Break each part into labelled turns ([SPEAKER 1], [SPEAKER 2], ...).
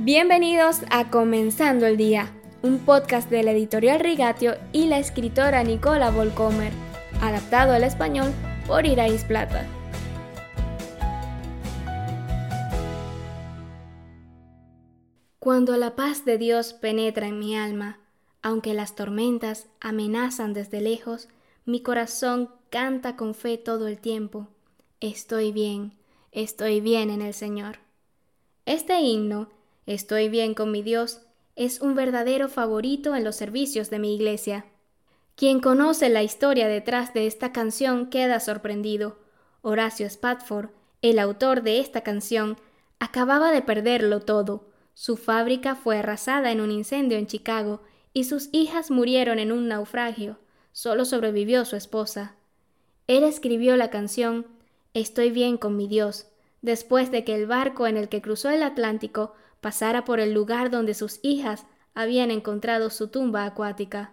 [SPEAKER 1] Bienvenidos a Comenzando el Día, un podcast de la editorial Rigatio y la escritora Nicola Volcomer, adaptado al español por Irais Plata. Cuando la paz de Dios penetra en mi alma, aunque las tormentas amenazan desde lejos, mi corazón canta con fe todo el tiempo. Estoy bien, estoy bien en el Señor. Este himno Estoy bien con mi Dios es un verdadero favorito en los servicios de mi iglesia. Quien conoce la historia detrás de esta canción queda sorprendido. Horacio Spatford, el autor de esta canción, acababa de perderlo todo. Su fábrica fue arrasada en un incendio en Chicago y sus hijas murieron en un naufragio. Solo sobrevivió su esposa. Él escribió la canción Estoy bien con mi Dios, después de que el barco en el que cruzó el Atlántico pasara por el lugar donde sus hijas habían encontrado su tumba acuática.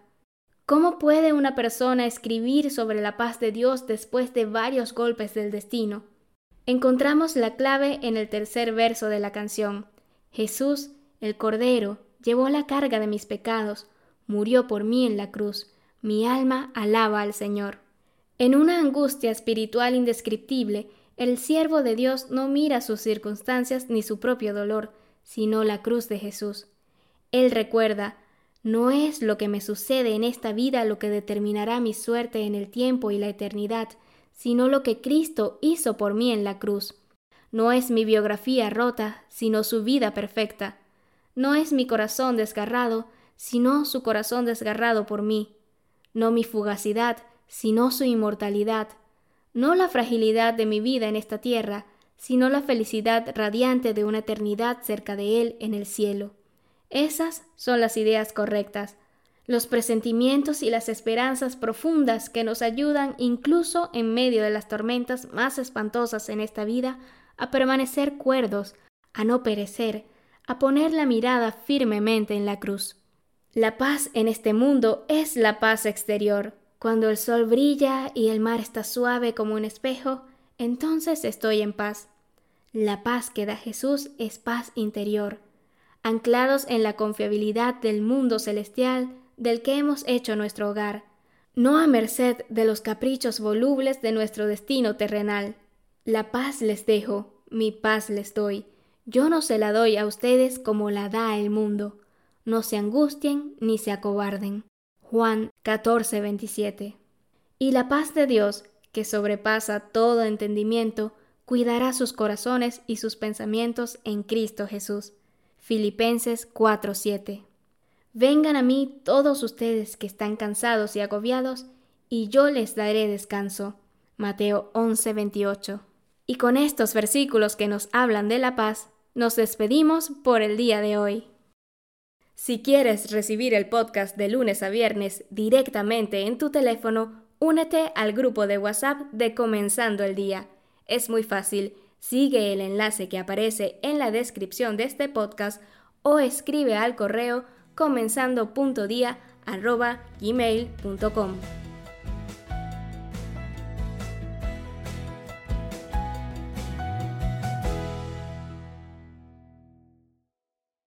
[SPEAKER 1] ¿Cómo puede una persona escribir sobre la paz de Dios después de varios golpes del destino? Encontramos la clave en el tercer verso de la canción. Jesús, el Cordero, llevó la carga de mis pecados, murió por mí en la cruz, mi alma alaba al Señor. En una angustia espiritual indescriptible, el siervo de Dios no mira sus circunstancias ni su propio dolor, sino la cruz de Jesús. Él recuerda, no es lo que me sucede en esta vida lo que determinará mi suerte en el tiempo y la eternidad, sino lo que Cristo hizo por mí en la cruz. No es mi biografía rota, sino su vida perfecta. No es mi corazón desgarrado, sino su corazón desgarrado por mí. No mi fugacidad, sino su inmortalidad. No la fragilidad de mi vida en esta tierra, sino la felicidad radiante de una eternidad cerca de Él en el cielo. Esas son las ideas correctas, los presentimientos y las esperanzas profundas que nos ayudan incluso en medio de las tormentas más espantosas en esta vida a permanecer cuerdos, a no perecer, a poner la mirada firmemente en la cruz. La paz en este mundo es la paz exterior. Cuando el sol brilla y el mar está suave como un espejo, entonces estoy en paz. La paz que da Jesús es paz interior, anclados en la confiabilidad del mundo celestial del que hemos hecho nuestro hogar, no a merced de los caprichos volubles de nuestro destino terrenal. La paz les dejo, mi paz les doy. Yo no se la doy a ustedes como la da el mundo. No se angustien ni se acobarden. Juan 14, 27. Y la paz de Dios, que sobrepasa todo entendimiento, cuidará sus corazones y sus pensamientos en Cristo Jesús. Filipenses 4:7. Vengan a mí todos ustedes que están cansados y agobiados, y yo les daré descanso. Mateo 11:28. Y con estos versículos que nos hablan de la paz, nos despedimos por el día de hoy. Si quieres recibir el podcast de lunes a viernes directamente en tu teléfono, Únete al grupo de WhatsApp de Comenzando el Día. Es muy fácil. Sigue el enlace que aparece en la descripción de este podcast o escribe al correo comenzando.dia.gmail.com.